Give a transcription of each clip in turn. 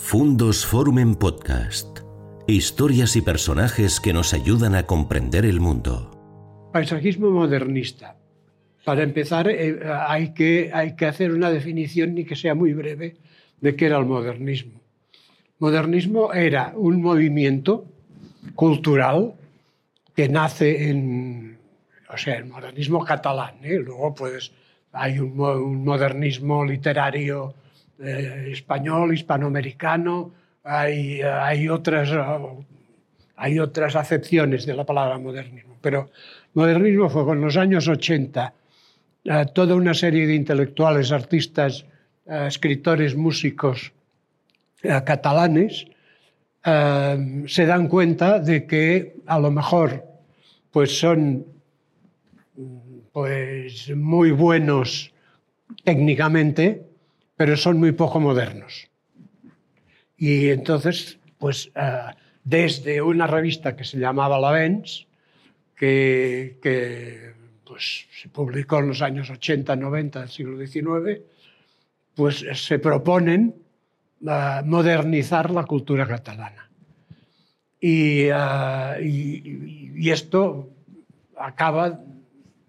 Fundos Forum en Podcast. Historias y personajes que nos ayudan a comprender el mundo. Paisajismo modernista. Para empezar, eh, hay, que, hacer una definición, ni que sea muy breve, de qué era el modernismo. Modernismo era un movimiento cultural que nace en, o sea, el modernismo catalán. ¿eh? Luego, pues, hay un modernismo literario eh, español, hispanoamericano, hay, hay, otras, hay otras acepciones de la palabra modernismo. Pero modernismo fue con los años 80 eh, toda una serie de intelectuales, artistas, eh, escritores, músicos catalanes se dan cuenta de que a lo mejor pues son pues muy buenos técnicamente, pero son muy poco modernos. Y entonces, pues uh, desde una revista que se llamaba La Vens, que, pues, se publicó en los años 80, 90 del siglo XIX, pues se proponen uh, modernizar la cultura catalana. Y, uh, y, y, esto acaba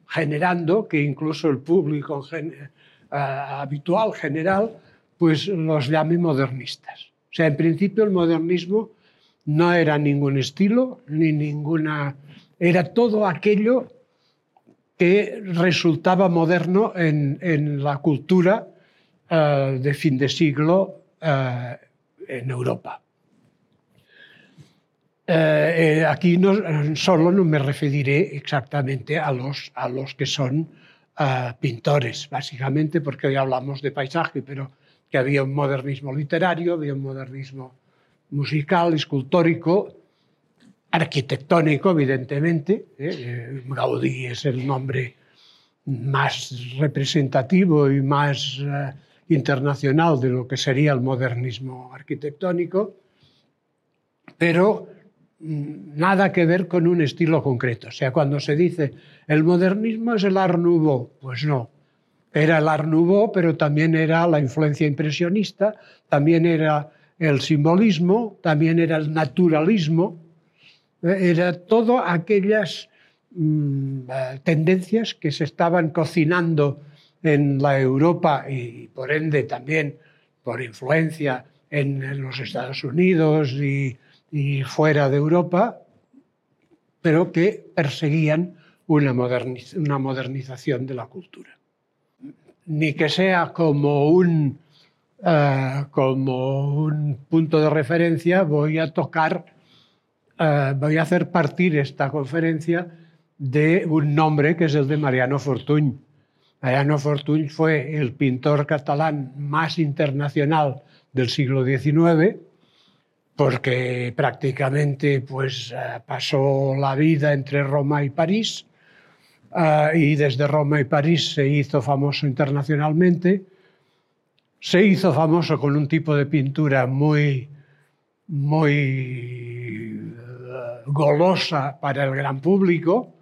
generando que incluso el público uh, habitual, general, pues los llame modernistas. O sea, en principio el modernismo no era ningún estilo, ni ninguna... Era todo aquello que resultaba moderno en, la cultura uh, de fin de siglo uh, en Europa. Eh, aquí solo no me referiré exactamente a los, a los que son pintores, básicamente porque hoy hablamos de paisaje, pero que había un modernismo literario, había un modernismo musical, escultórico, arquitectónico, evidentemente. ¿eh? eh Gaudí es el nombre más representativo y más uh, internacional de lo que sería el modernismo arquitectónico, pero nada que ver con un estilo concreto. O sea, cuando se dice el modernismo es el Art Nouveau, pues no. Era el Art Nouveau, pero también era la influencia impresionista, también era el simbolismo, también era el naturalismo, eh, era todo aquellas mmm, tendencias que se estaban cocinando en la Europa y por ende también por influencia en, en los Estados Unidos y, y fuera de Europa, pero que perseguían una, moderniz una modernización de la cultura. Ni que sea como un, uh, como un punto de referencia, voy a tocar, uh, voy a hacer partir esta conferencia de un nombre que es el de Mariano Fortuny. Mariano Fortuny fue el pintor catalán más internacional del siglo XIX, porque prácticamente pues, eh, pasó la vida entre Roma y París uh, y desde Roma y París se hizo famoso internacionalmente. Se hizo famoso con un tipo de pintura muy, muy uh, golosa para el gran público,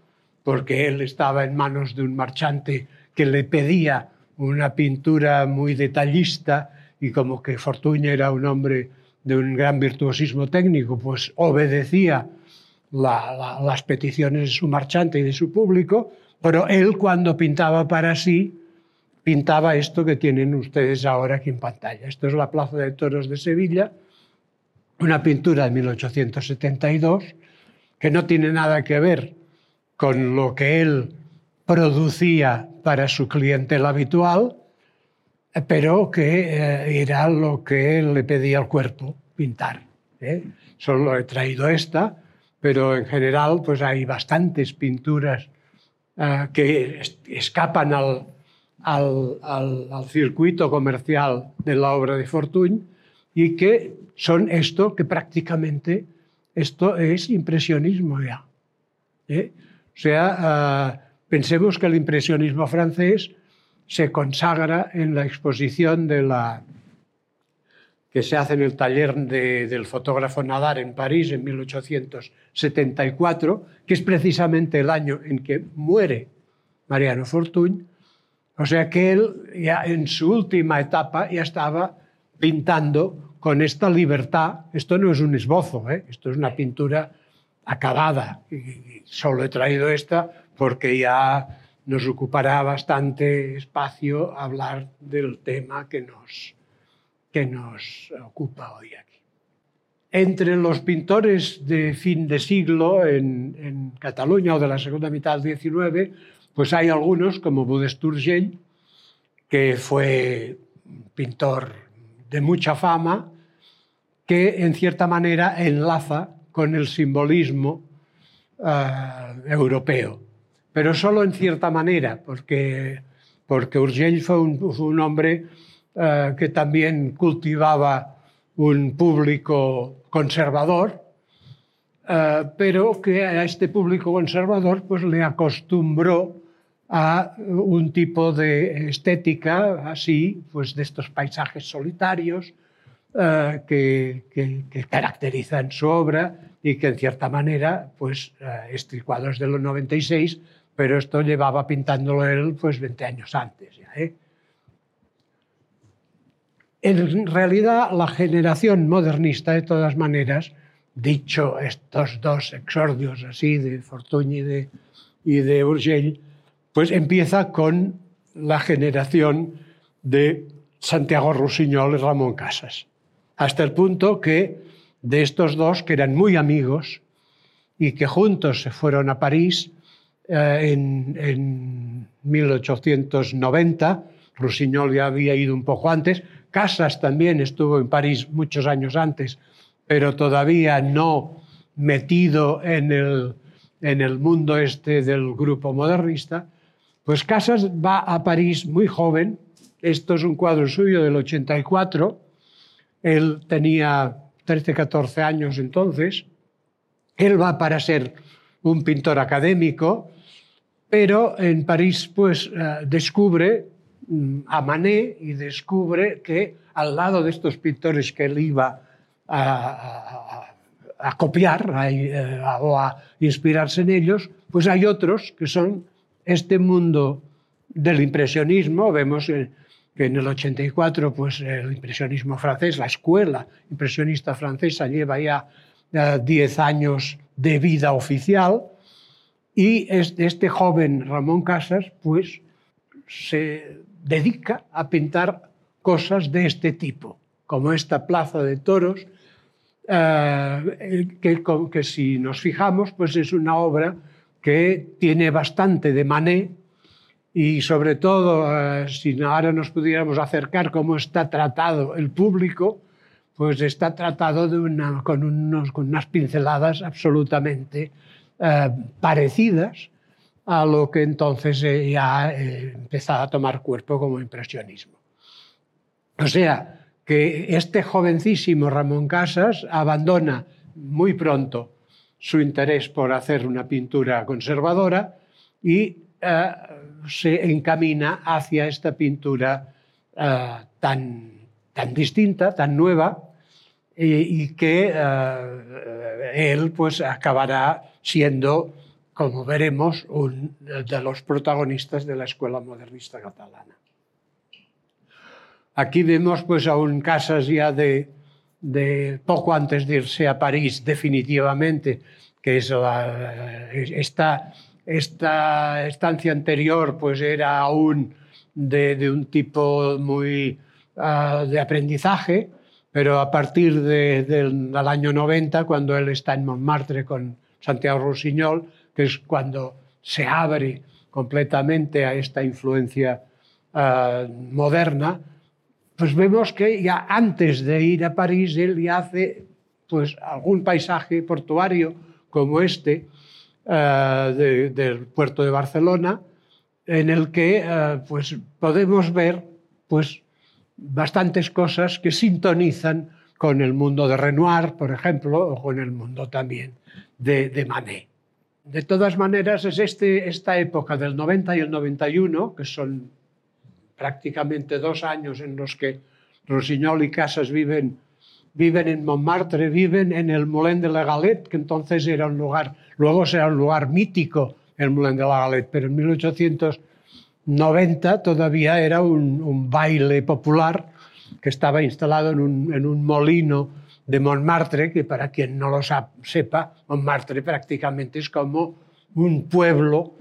porque él estaba en manos de un marchante que le pedía una pintura muy detallista y como que Fortuny era un hombre de un gran virtuosismo técnico, pues obedecía la, la, las peticiones de su marchante y de su público, pero él cuando pintaba para sí, pintaba esto que tienen ustedes ahora aquí en pantalla. Esto es la Plaza de Toros de Sevilla, una pintura de 1872 que no tiene nada que ver con lo que él producía para su clientela habitual, pero que eh, era lo que le pedía el cuerpo, pintar. ¿eh? Solo he traído esta, pero en general pues hay bastantes pinturas eh, que escapan al, al, al, al, circuito comercial de la obra de Fortuny y que son esto que prácticamente esto es impresionismo ya. ¿eh? O sea, pensemos que el impresionismo francés se consagra en la exposición de la, que se hace en el taller de, del fotógrafo Nadar en París en 1874, que es precisamente el año en que muere Mariano Fortuny. O sea que él ya en su última etapa ya estaba pintando con esta libertad. Esto no es un esbozo, ¿eh? esto es una pintura acabada. Y solo he traído esta porque ya nos ocupará bastante espacio hablar del tema que nos, que nos ocupa hoy aquí. Entre los pintores de fin de siglo en, en Cataluña o de la segunda mitad del XIX, pues hay algunos como Modest Urgell, que fue un pintor de mucha fama, que en cierta manera enlaza con el simbolismo uh, europeo, pero solo en cierta manera, porque, porque Urgell fue un, hombre uh, que también cultivaba un público conservador, uh, pero que a este público conservador pues, le acostumbró a un tipo de estética así, pues de estos paisajes solitarios uh, que, que, caracterizan su obra y que en cierta manera, pues este cuadro es de los 96, pero esto llevaba pintándolo él pues 20 años antes. ¿ya, eh? En realidad, la generación modernista, de todas maneras, dicho estos dos exordios así de Fortuny y de, y de pues empieza con la generación de Santiago Rusiñol y Ramón Casas, hasta el punto que de estos dos, que eran muy amigos y que juntos se fueron a París eh, en, en 1890, Rusiñol ya había ido un poco antes, Casas también estuvo en París muchos años antes, pero todavía no metido en el, en el mundo este del grupo modernista, pues Casas va a París muy joven, esto es un cuadro suyo del 84, él tenía 13, 14 años entonces, él va para ser un pintor académico, pero en París pues uh, descubre um, a Manet y descubre que al lado de estos pintores que él iba a, a, a copiar a, eh, o a inspirarse en ellos, pues hay otros que son este mundo del impresionismo, vemos que en el 84 pues, el impresionismo francés, la escuela impresionista francesa lleva ya 10 años de vida oficial y este joven Ramón Casas pues, se dedica a pintar cosas de este tipo, como esta plaza de toros, eh, que, que si nos fijamos pues es una obra que tiene bastante de Manet y sobre todo, eh, si ahora nos pudiéramos acercar cómo está tratado el público, pues está tratado de con, unas pinceladas absolutamente eh, parecidas a lo que entonces ya eh, empezaba a tomar cuerpo como impresionismo. O sea, que este jovencísimo Ramón Casas abandona muy pronto su interés por hacer una pintura conservadora y eh, se encamina hacia esta pintura tan, tan, distinta, tan nueva, y, que él pues, acabará siendo, como veremos, uno de los protagonistas de la escuela modernista catalana. Aquí vemos pues, a un Casas ya de, poco antes de irse a París definitivamente, que es esta, esta estancia anterior pues era aún de, un tipo muy uh, de aprendizaje, pero a partir de, del, del, año 90, cuando él está en Montmartre con Santiago Rossignol, que es cuando se abre completamente a esta influencia uh, moderna, pues vemos que ya antes de ir a París él ya hace pues algún paisaje portuario como este de, del puerto de Barcelona, en el que uh, pues podemos ver pues bastantes cosas que sintonizan con el mundo de Renoir, por ejemplo, o con el mundo también de, Manet. De todas maneras, es este, esta época del 90 y el 91, que son prácticamente dos años en los que Rosiñol y Casas viven, viven en Montmartre, viven en el Moulin de la Galette, que entonces era un lugar, luego será un lugar mítico el Moulin de la Galette, pero en 1890 todavía era un, un baile popular que estaba instalado en un, en un molino de Montmartre, que para quien no lo sepa, Montmartre prácticamente es como un pueblo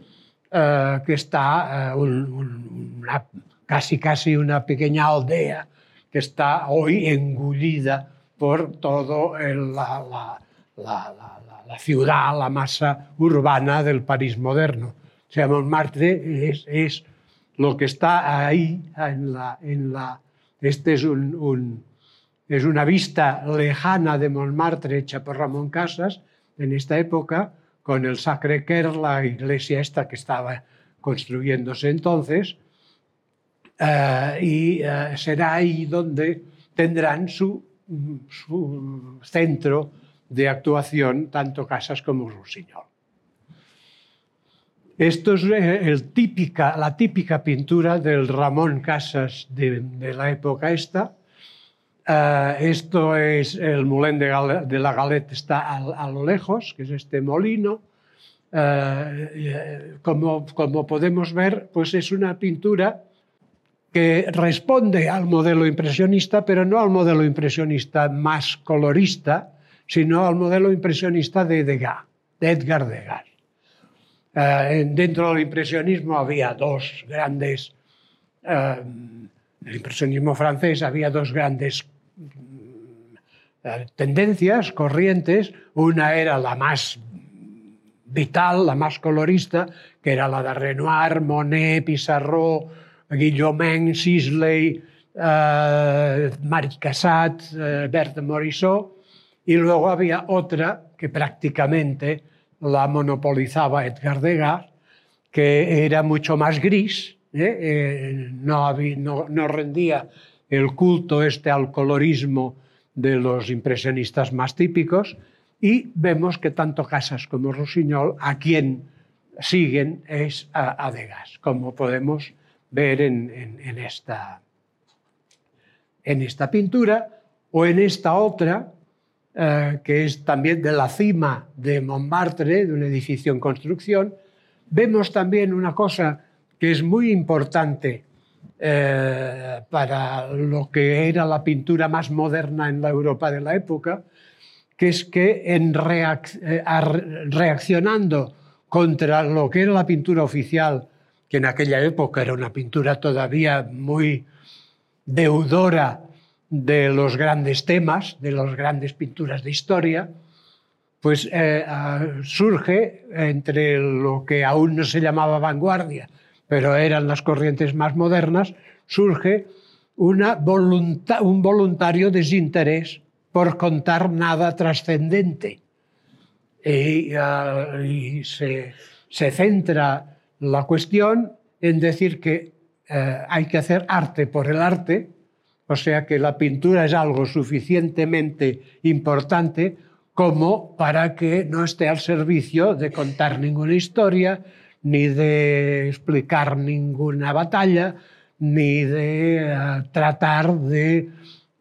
eh, que está, eh, un, un, una, casi casi una pequeña aldea que está hoy engullida por todo el, la, la, la, la, ciudad, la masa urbana del París moderno. O sea, Montmartre es, es lo que está ahí en la... En este es, un, es una vista lejana de Montmartre hecha por Ramón Casas en esta época, con el Sacré-Cœur, la iglesia esta que estaba construyéndose entonces, uh, y uh, será ahí donde tendrán su, su centro de actuación tanto Casas como Rusiñol. Esto es eh, la típica pintura del Ramón Casas de la época esta. Uh, esto es el Moulin de, de la Galette, está a, a, lo lejos, que es este molino. Uh, como, como, podemos ver, pues es una pintura que responde al modelo impresionista, pero no al modelo impresionista más colorista, sino al modelo impresionista de Degas, de Edgar Degas. Uh, dentro del impresionismo había dos grandes, uh, el impresionismo francés había dos grandes tendencias, corrientes. Una era la más vital, la más colorista, que era la de Renoir, Monet, Pissarro, Guillaumin, Sisley, Marie Cassatt, Berthe Morisot, y luego había otra que prácticamente la monopolizaba Edgar Degas, que era mucho más gris, ¿eh? Eh, no, no, no, rendía el culto este al colorismo de los impresionistas más típicos, y vemos que tanto Casas como Rossignol a quien siguen es a, Degas, como podemos ver en, esta, en esta pintura o en esta otra, eh, que es también de la cima de Montmartre, de un edificio en construcción, vemos también una cosa que es muy importante eh, para lo que era la pintura más moderna en la Europa de la época, que es que en eh, reaccionando contra lo que era la pintura oficial, que en aquella época era una pintura todavía muy deudora de los grandes temas, de las grandes pinturas de historia, pues eh, surge entre lo que aún no se llamaba vanguardia, pero eran las corrientes más modernas, surge un voluntario desinterés por contar nada trascendente. Y, uh, y se, se, centra la cuestión en decir que uh, hay que hacer arte por el arte, o sea que la pintura es algo suficientemente importante como para que no esté al servicio de contar ninguna historia, ni de explicar ninguna batalla, ni de uh, tratar de,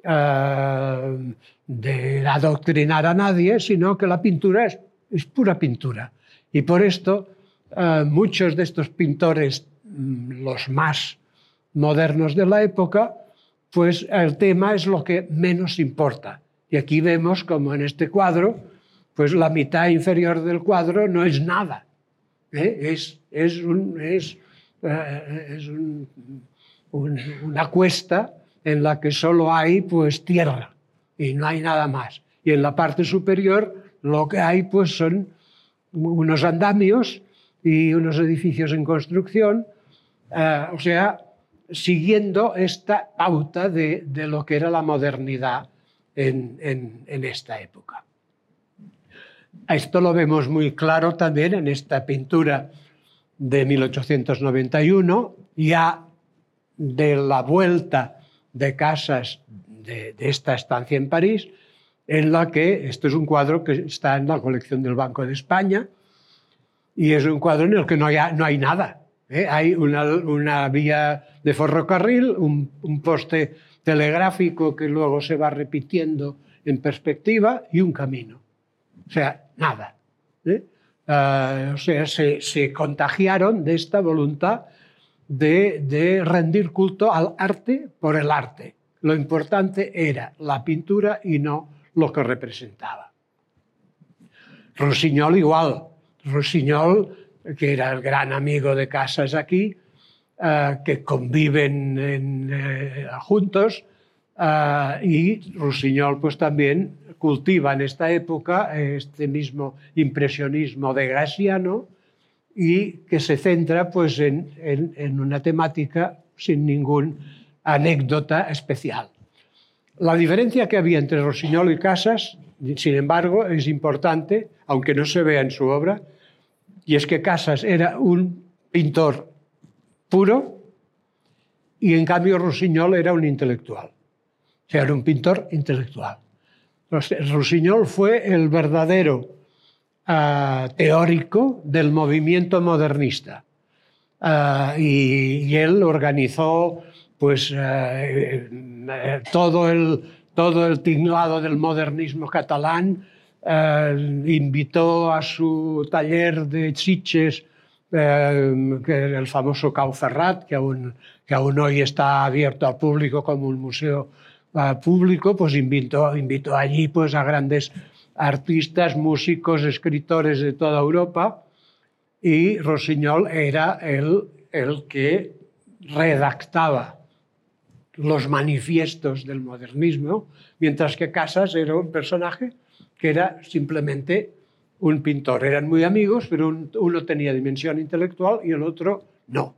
uh, de, adoctrinar a nadie, sino que la pintura es, es pura pintura. Y por esto uh, muchos de estos pintores, mm, los más modernos de la época, pues el tema es lo que menos importa. Y aquí vemos como en este cuadro, pues la mitad inferior del cuadro no es nada. ¿Eh? Es, es, es, eh, un, una cuesta en la que solo hay pues tierra y no hay nada más. Y en la parte superior lo que hay pues son unos andamios y unos edificios en construcción, eh, o sea, siguiendo esta pauta de, de, lo que era la modernidad en, en, esta época. Esto lo vemos muy claro también en esta pintura de 1891, ya de la vuelta de casas de, esta estancia en París, en la que, esto es un cuadro que está en la colección del Banco de España, y es un cuadro en el que no hay, nada, ¿eh? Hay una, vía de ferrocarril, un, poste telegráfico que luego se va repitiendo en perspectiva y un camino. O sea, nada. ¿eh? Uh, o sea, se, se, contagiaron de esta voluntad de, de, rendir culto al arte por el arte, lo importante era la pintura y no lo que representaba. Rossinyol igual. Rossinyol, que era el gran amigo de Casas aquí, eh, que conviven en, eh, juntos, eh, y Rossinyol pues también cultiva en esta época este mismo impresionismo de Graciano y que se centra pues en, en, en una temática sin ningún anécdota especial. La diferencia que había entre Rossinyol y Casas, sin embargo, es importante, aunque no se vea en su obra, y es que Casas era un pintor puro y en cambio Rossinyol era un intelectual. Sea, era un pintor intelectual. Rossinyol fue el verdadero uh, teórico del movimiento modernista. Uh, y, y, él organizó pues eh, todo, el, todo el tinglado del modernismo catalán, invitó a su taller de chiches, eh, que el famoso Cau Ferrat, que aún, que aún hoy está abierto al público como un museo eh, público, pues invitó, invitó allí pues, a grandes artistas, músicos, escritores de toda Europa, y Rossinyol era el, el que redactaba los manifiestos del modernismo, mientras que Casas era un personaje que era simplemente un pintor. Eran muy amigos, pero uno tenía dimensión intelectual y el otro no.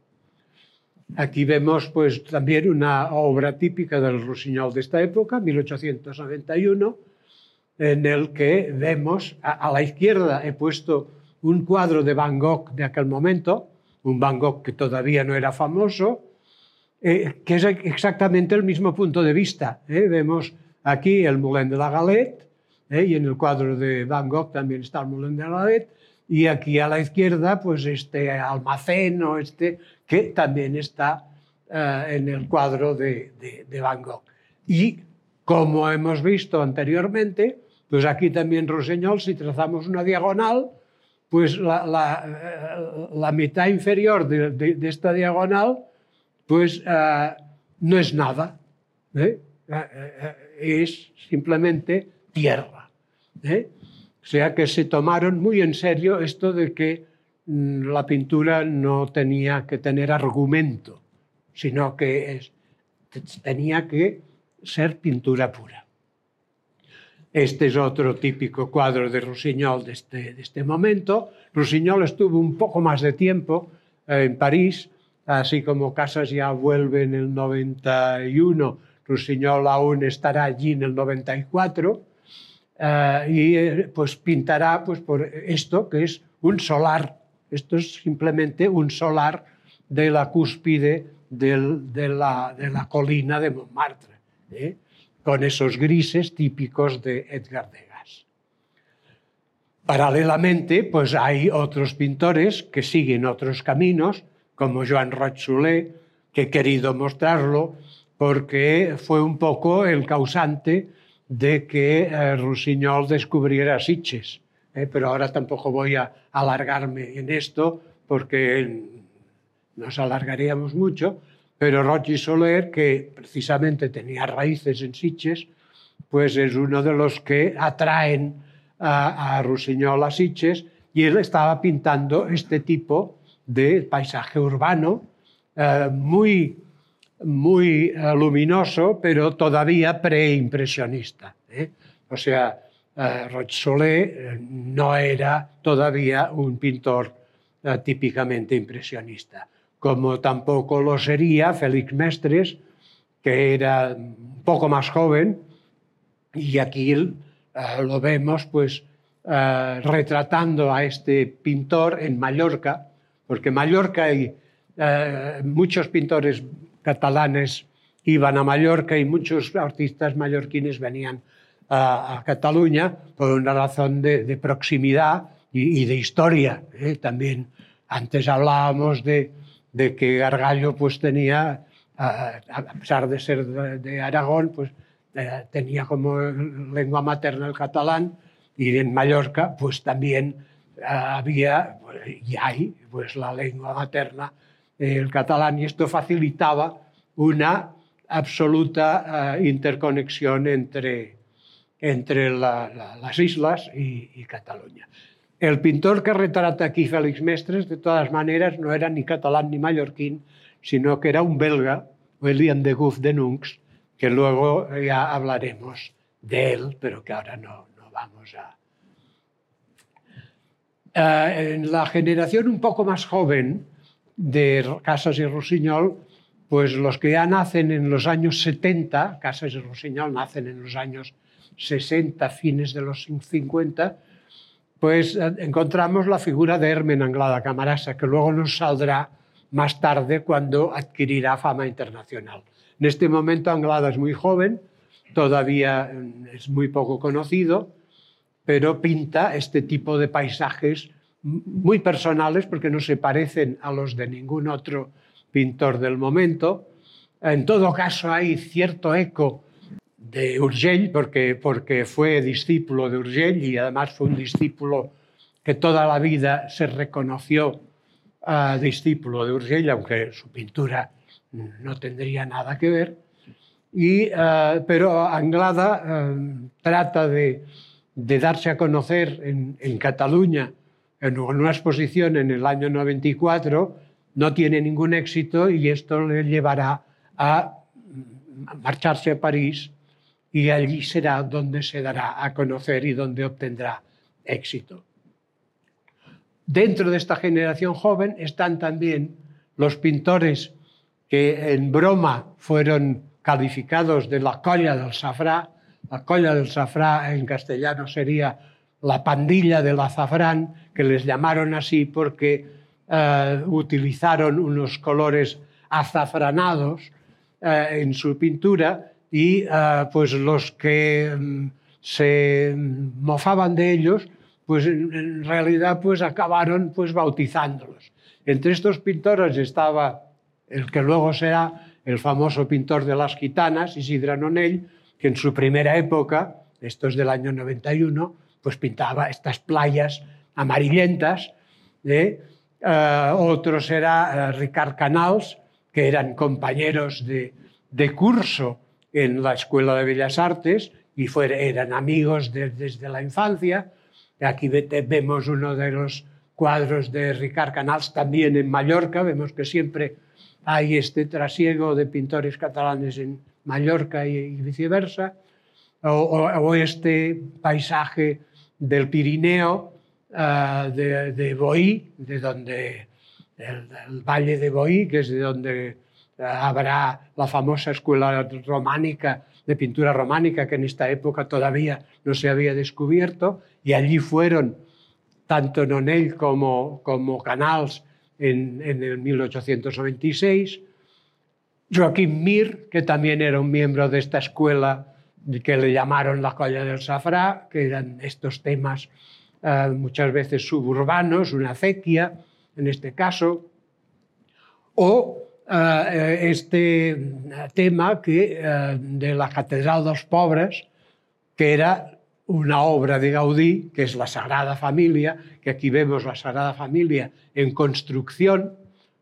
Aquí vemos pues también una obra típica del Rossinyol de esta época, 1891, en el que vemos, a, a la izquierda he puesto un cuadro de Van Gogh de aquel momento, un Van Gogh que todavía no era famoso, eh, que es exactamente el mismo punto de vista. ¿eh? Vemos aquí el Moulin de la Galette, ¿eh? y en el cuadro de Van Gogh también está el Moulin de la Galette, y aquí a la izquierda, pues este almacén o este, que también está eh, en el cuadro de, Van Gogh. Y como hemos visto anteriormente, pues aquí también Roseñol, si trazamos una diagonal, pues la, eh, mitad inferior de, esta diagonal pues uh, no es nada, ¿eh? es simplemente tierra. ¿eh? Sea que se tomaron muy en serio esto de que mm, la pintura no tenía que tener argumento, sino que tenía que ser pintura pura. Este es otro típico cuadro de Rossignol de este, de este momento. Rossignol estuvo un poco más de tiempo en París, así como Casas ya vuelve en el 91, Rusiñol aún estará allí en el 94, eh, y eh, pues pintará pues, por esto que es un solar. Esto es simplemente un solar de la cúspide de, la, de, la, colina de Montmartre, ¿eh? con esos grises típicos de Edgar Degas. Paralelamente, pues hay otros pintores que siguen otros caminos, como Joan Soler, que he querido mostrarlo porque fue un poco el causante de que eh, Rusiñol descubriera Sitges. Eh, pero ahora tampoco voy a alargarme en esto porque nos alargaríamos mucho, pero Roig Soler, que precisamente tenía raíces en Sitges, pues es uno de los que atraen a, a Rusiñol a Sitges y él estaba pintando este tipo de paisaje urbano, eh, muy, muy eh, luminoso, pero todavía preimpresionista. ¿eh? O sea, eh, Solé eh, no era todavía un pintor típicamente impresionista, como tampoco lo sería Félix Mestres, que era un poco más joven, y aquí lo vemos pues retratando a este pintor en Mallorca, porque Mallorca y eh, muchos pintores catalanes iban a Mallorca y muchos artistas mallorquines venían a, Cataluña por una razón de, proximidad y, de historia. ¿eh? También antes hablábamos de, que Gargallo pues tenía, a, pesar de ser de, Aragón, pues eh, tenía como lengua materna el catalán y en Mallorca pues también había y hay pues la lengua materna el catalán y esto facilitaba una absoluta interconexión entre, entre las islas y, Cataluña. El pintor que retrata aquí Félix Mestres, de todas maneras, no era ni catalán ni mallorquín, sino que era un belga, William de Gouff de Nunx, que luego ya hablaremos de él, pero que ahora no, no vamos a... Eh, en la generación un poco más joven de Casas y Rossinyol, pues los que ya nacen en los años 70, Casas y Rossinyol nacen en los años 60, fines de los 50, pues eh, encontramos la figura de Hermen Anglada Camarasa, que luego nos saldrá más tarde cuando adquirirá fama internacional. En este momento Anglada es muy joven, todavía mm, es muy poco conocido, pero pinta este tipo de paisajes muy personales porque no se parecen a los de ningún otro pintor del momento. En todo caso hay cierto eco de Urgell, porque, porque fue discípulo de Urgell y además fue un discípulo que toda la vida se reconoció uh, discípulo de Urgell, aunque su pintura no tendría nada que ver. Y, uh, pero Anglada uh, trata de, de, darse a conocer en, en, Cataluña en una exposición en el año 94, no tiene ningún éxito y esto le llevará a marcharse a París y allí será donde se dará a conocer y donde obtendrá éxito. Dentro de esta generación joven están también los pintores que en broma fueron calificados de la colla del safrá. La colla del safrá en castellano sería la pandilla del azafrán, que les llamaron así porque uh, utilizaron unos colores azafranados uh, en su pintura y uh, pues los que um, se mofaban de ellos, pues en, realidad pues acabaron pues bautizándolos. Entre estos pintores estaba el que luego será el famoso pintor de las gitanas, Isidra Nonell, que en su primera época, esto es del año 91, pues pintaba estas playas amarillentas. ¿eh? Uh, otro será uh, Ricard Canals, que eran compañeros de, de curso en la Escuela de Bellas Artes y eran amigos desde la infancia. Aquí vemos uno de los cuadros de Ricard Canals también en Mallorca. Vemos que siempre hay este trasiego de pintores catalanes en Mallorca y, viceversa. O, o, este paisaje del Pirineo, uh, de, de, Boí, de donde el, el, valle de Boí, que es de donde habrá la famosa escuela románica de pintura románica que en esta época todavía no se había descubierto y allí fueron tanto Nonell como, como Canals en, en el 1896. Joaquín Mir, que también era un miembro de esta escuela que le llamaron la colla del safrá, que eran estos temas uh, muchas veces suburbanos, una acequia en este caso, o uh, este tema que, uh, de la Catedral de los Pobres, que era una obra de Gaudí, que es la Sagrada Familia, que aquí vemos la Sagrada Familia en construcción,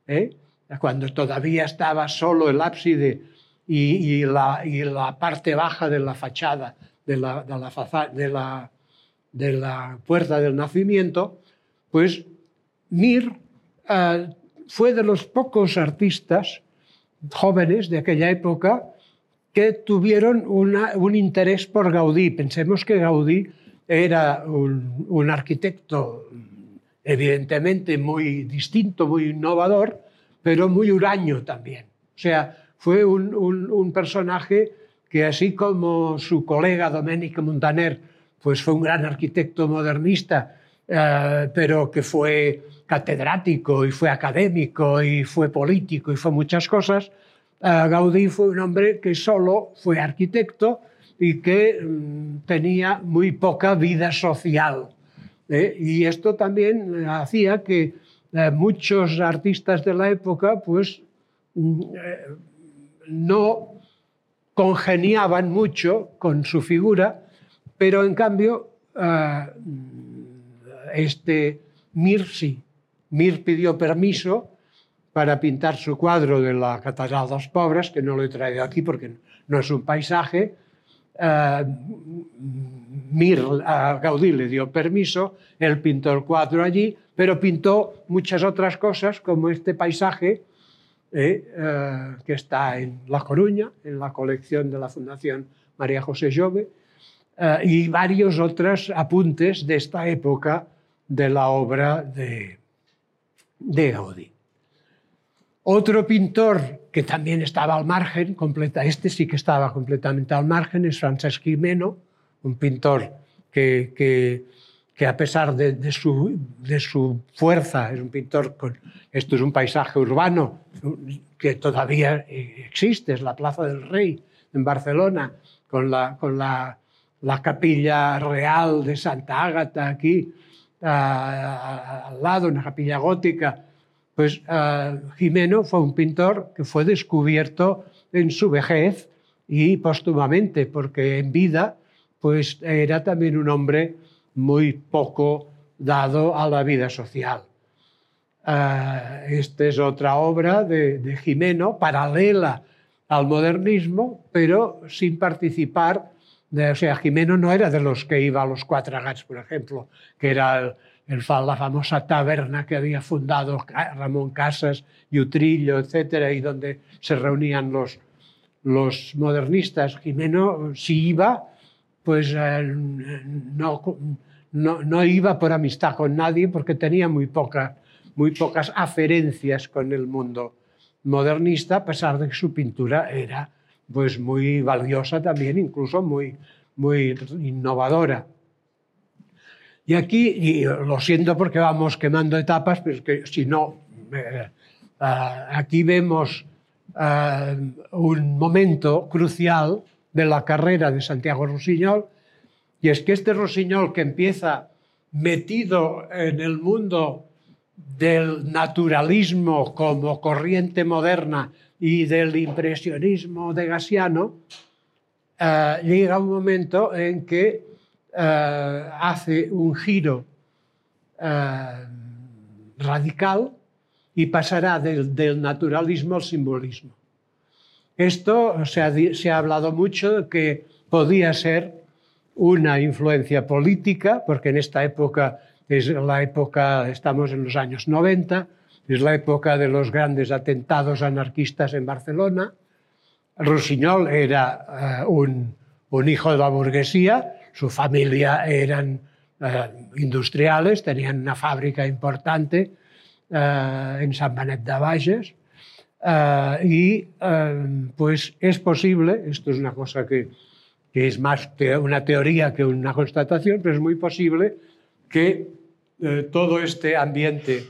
¿eh? cuando todavía estaba solo el ábside y, y, la, y, la, parte baja de la fachada de la, de la, faza, de la, de la puerta del nacimiento, pues Mir uh, fue de los pocos artistas jóvenes de aquella época que tuvieron una, un interés por Gaudí. Pensemos que Gaudí era un, un, arquitecto evidentemente muy distinto, muy innovador, pero muy huraño también. O sea, fue un, un, personaje que así como su colega Domenico Montaner, pues fue un gran arquitecto modernista, eh, pero que fue catedrático y fue académico y fue político y fue muchas cosas, Uh, Gaudí fue un hombre que solo fue arquitecto y que um, tenía muy poca vida social. ¿eh? Y esto también hacía que muchos artistas de la época pues, um, no congeniaban mucho con su figura, pero en cambio uh, este Mir sí. Mir pidió permiso para pintar su cuadro de la Catedral de los Pobres, que no lo he traído aquí porque no es un paisaje. Uh, Mir a Gaudí le dio permiso, él pintó el cuadro allí, pero pintó muchas otras cosas, como este paisaje eh, uh, que está en La Coruña, en la colección de la Fundación María José Jove, uh, y varios otros apuntes de esta época de la obra de, de Gaudí. Otro pintor que también estaba al margen, completa, este sí que estaba completamente al margen, es Francesc Jimeno, un pintor que, que a pesar de, su, de, su, fuerza, es un pintor con... Esto es un paisaje urbano que todavía existe, es la Plaza del Rey en Barcelona, con la, con la, la capilla real de Santa Ágata aquí, al lado, una capilla gótica. Pues Jimeno fue un pintor que fue descubierto en su vejez y póstumamente, porque en vida pues era también un hombre muy poco dado a la vida social. Uh, esta es otra obra de, de Jimeno, paralela al modernismo, pero sin participar o sea, Jimeno no era de los que iba a los Cuatro Gats, por ejemplo, que era el, la famosa taberna que había fundado Ramón Casas y Utrillo, etcétera, y donde se reunían los, los modernistas. Jimeno, si iba, pues eh, no, no, no, iba por amistad con nadie porque tenía muy, muy pocas aferencias con el mundo modernista, a pesar de que su pintura era pues muy valiosa también, incluso muy, muy innovadora. Y aquí, lo siento porque vamos quemando etapas, pero que si no, eh, aquí vemos uh, un momento crucial de la carrera de Santiago Rosiñol, y es que este Rosiñol que empieza metido en el mundo del naturalismo como corriente moderna y del impresionismo de Gasiano, uh, llega un momento en que uh, hace un giro uh, radical y pasará del, naturalismo al simbolismo. Esto se ha, se ha hablado mucho de que podía ser una influencia política, porque en esta época es la época, estamos en los años 90, es la época de los grandes atentados anarquistas en Barcelona. Rossinyol era uh, un, un, hijo de la burguesía, su familia eran uh, industriales, tenían una fábrica importante uh, en San Benet de Bages. Y pues es posible, esto es una cosa que, es más una teoría que una constatación, pero es muy posible que todo este ambiente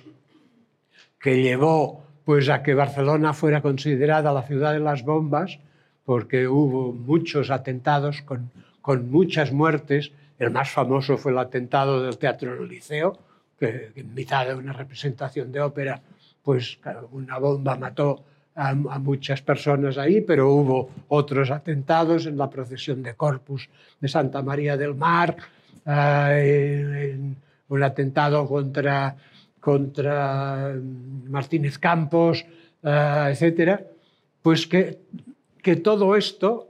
que llevó pues, a que Barcelona fuera considerada la ciudad de las bombas, porque hubo muchos atentados con, con muchas muertes. El más famoso fue el atentado del Teatro del Liceo, que en mitad de una representación de ópera, pues una bomba mató a, muchas personas ahí, pero hubo otros atentados en la procesión de Corpus de Santa María del Mar, eh, en un atentado contra mm, Martínez Campos, uh, etcétera, pues que, que todo esto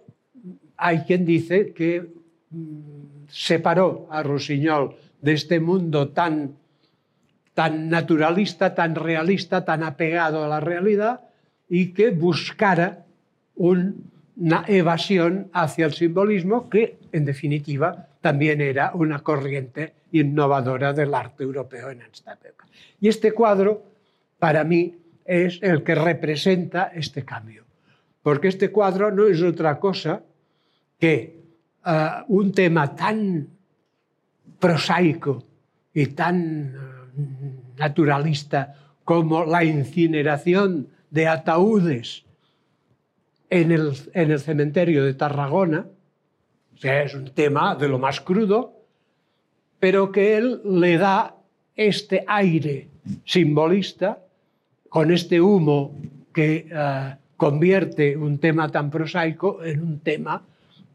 hay quien dice que mm, separó a Rosiñol de este mundo tan, tan naturalista, tan realista, tan apegado a la realidad y que buscara un, una evasión hacia el simbolismo que, en definitiva, también era una corriente innovadora del arte europeo en esta época. Y este cuadro, para mí, es el que representa este cambio, porque este cuadro no es otra cosa que uh, un tema tan prosaico y tan uh, naturalista como la incineración de ataúdes en el, en el cementerio de Tarragona, es un tema de lo más crudo, pero que él le da este aire simbolista con este humo que uh, convierte un tema tan prosaico en un tema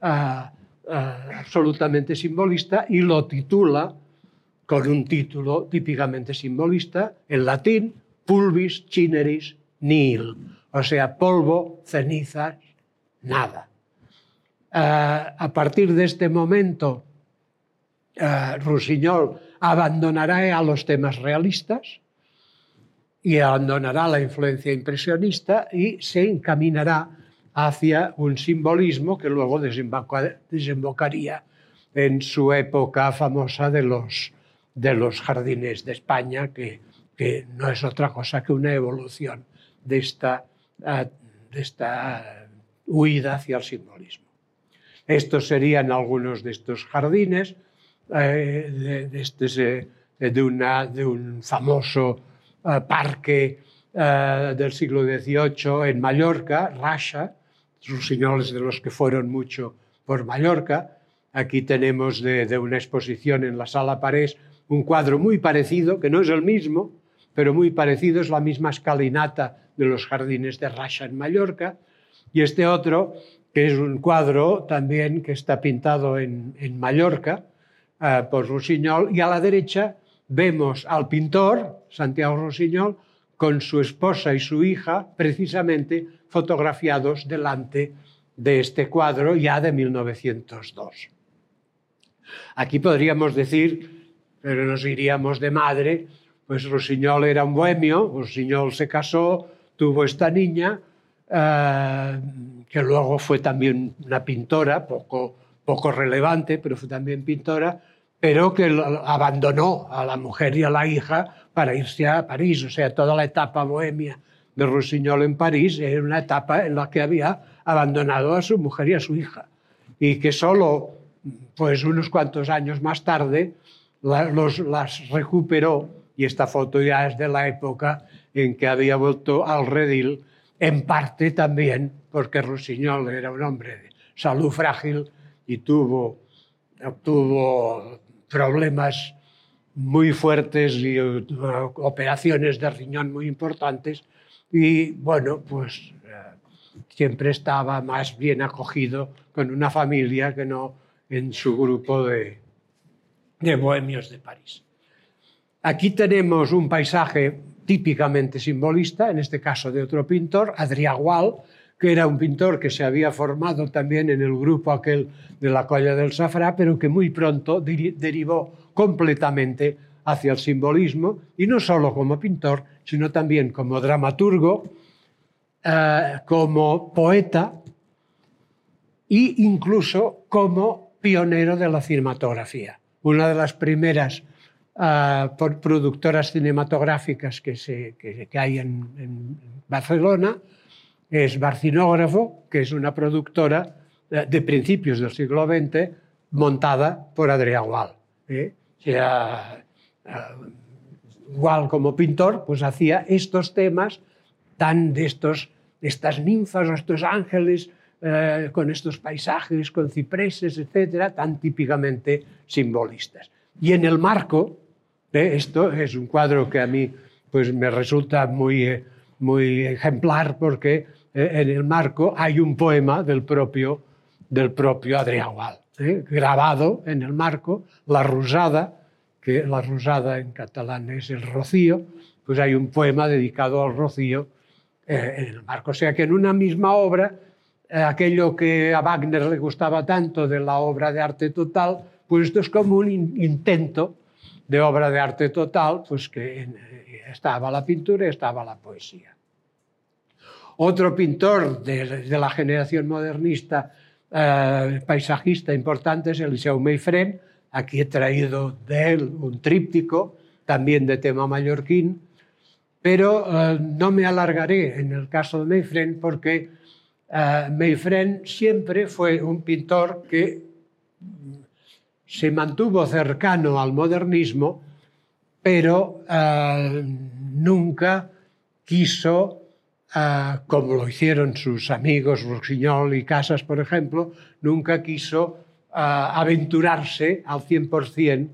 uh, uh, absolutamente simbolista y lo titula con un título típicamente simbolista en latín, Pulvis Cineris nil, o sea, polvo, cenizas, nada. Uh, a partir de este momento, uh, Rusiñol abandonará a los temas realistas y abandonará la influencia impresionista y se encaminará hacia un simbolismo que luego desembocaría en su época famosa de los, de los jardines de España, que, que no es otra cosa que una evolución de esta, ah, de esta huida hacia el simbolismo. Estos serían algunos de estos jardines eh, de, de, este, de, una, un famoso uh, parque uh, del siglo XVIII en Mallorca, Rasha, señores de los que fueron mucho por Mallorca. Aquí tenemos de, una exposición en la Sala Parés un cuadro muy parecido, que no es el mismo, pero muy parecido, es la misma escalinata de los jardines de Rasha en Mallorca. Y este otro, que es un cuadro también que está pintado en, en Mallorca uh, por Rossinyol, y a la derecha vemos al pintor, Santiago Rossinyol, con su esposa y su hija, precisamente fotografiados delante de este cuadro ya de 1902. Aquí podríamos decir, pero nos iríamos de madre, pues Rossinyol era un bohemio, Rossinyol se casó, tuvo esta niña, eh, que luego fue también una pintora, poco, poco relevante, pero fue también pintora, pero que abandonó a la mujer y a la hija para irse a París. O sea, toda la etapa bohemia de Rossignol en París era una etapa en la que había abandonado a su mujer y a su hija. Y que solo pues, unos cuantos años más tarde los, las recuperó, y esta foto ya es de la época en que había vuelto al redil, en parte también porque Rossignol era un hombre de salud frágil y tuvo, tuvo problemas muy fuertes y uh, operaciones de riñón muy importantes. Y bueno, pues uh, siempre estaba más bien acogido con una familia que no en su grupo de, de bohemios de París. Aquí tenemos un paisaje típicamente simbolista, en este caso de otro pintor, Adrià Gual, que era un pintor que se había formado también en el grupo aquel de la Colla del Safrá, pero que muy pronto derivó completamente hacia el simbolismo, y no solo como pintor, sino también como dramaturgo, eh, como poeta e incluso como pionero de la cinematografía. Una de las primeras uh, productoras cinematográficas que, hay en, Barcelona es Barcinógrafo, que es una productora de principios del siglo XX montada por Adrià Gual. ¿eh? Gual como pintor pues hacía estos temas tan de, estos, estas ninfas o estos ángeles eh, con estos paisajes, con cipreses, etcétera, tan típicamente simbolistas. Y en el marco, ¿eh? esto es un cuadro que a mí pues, me resulta muy, eh, muy ejemplar porque eh, en el marco hay un poema del propio, del propio Adrià Gual, eh, grabado en el marco, La Rosada, que la Rosada en catalán es el rocío, pues hay un poema dedicado al rocío en el marco. O sea que en una misma obra, aquello que a Wagner le gustaba tanto de la obra de arte total, pues esto es como un in intento de obra de arte total, pues que eh, estaba la pintura y estaba la poesía. Otro pintor de, la generación modernista, eh, paisajista importante, es Eliseu Meifrén. Aquí he traído de él un tríptico, también de tema mallorquín, pero eh, no me alargaré en el caso de Meifrén porque eh, Meifrén siempre fue un pintor que se mantuvo cercano al modernismo, pero eh, nunca quiso uh, como lo hicieron sus amigos Rossignol y Casas, por ejemplo, nunca quiso uh, aventurarse al 100%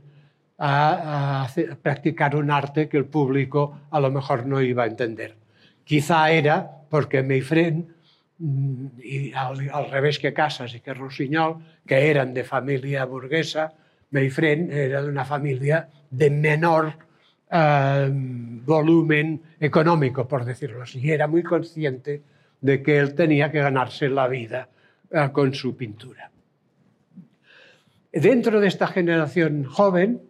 a, a practicar un arte que el público a lo mejor no iba a entender. Quizá era porque Meifrén, mm, y al, al, revés que Casas y que Rossignol, que eran de familia burguesa, Meifrén era de una familia de menor eh, volumen económico, por decirlo así. Era muy consciente de que él tenía que ganarse la vida eh, con su pintura. Dentro de esta generación joven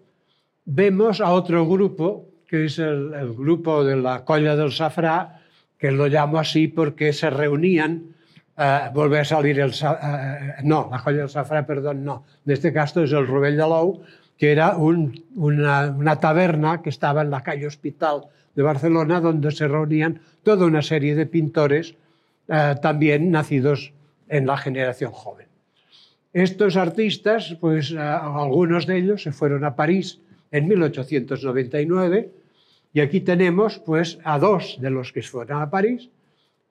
vemos a otro grupo, que es el, el grupo de la Colla del Safrá, que lo llamo así porque se reunían Uh, volver a salir el... Uh, no, la Colla del Safrà, perdón, no. En este caso es el Rovell de l'Ou, que era un, una, una, taberna que estaba en la calle Hospital de Barcelona, donde se reunían toda una serie de pintores uh, también nacidos en la generación joven. Estos artistas, pues algunos de ellos se fueron a París en 1899 y aquí tenemos pues a dos de los que fueron a París,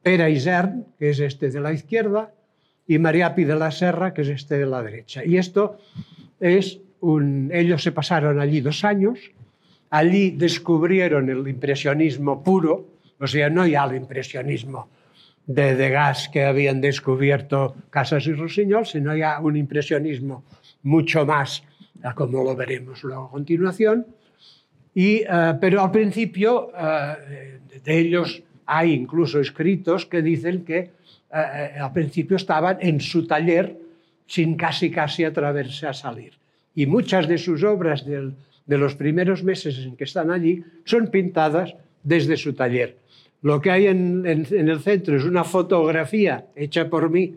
Pera Isern, que es este de la izquierda, y Mariapi de la Serra, que es este de la derecha. Y esto es un... Ellos se pasaron allí dos años, allí descubrieron el impresionismo puro, o sea, no ya el impresionismo de Degas que habían descubierto Casas y Rossinyol, sino ya un impresionismo mucho más, como lo veremos luego a continuación. Y, uh, pero al principio uh, de ellos hay incluso escritos que dicen que eh, al principio estaban en su taller sin casi casi atreverse a salir. Y muchas de sus obras del, de los primeros meses en que están allí son pintadas desde su taller. Lo que hay en, en, en, el centro es una fotografía hecha por mí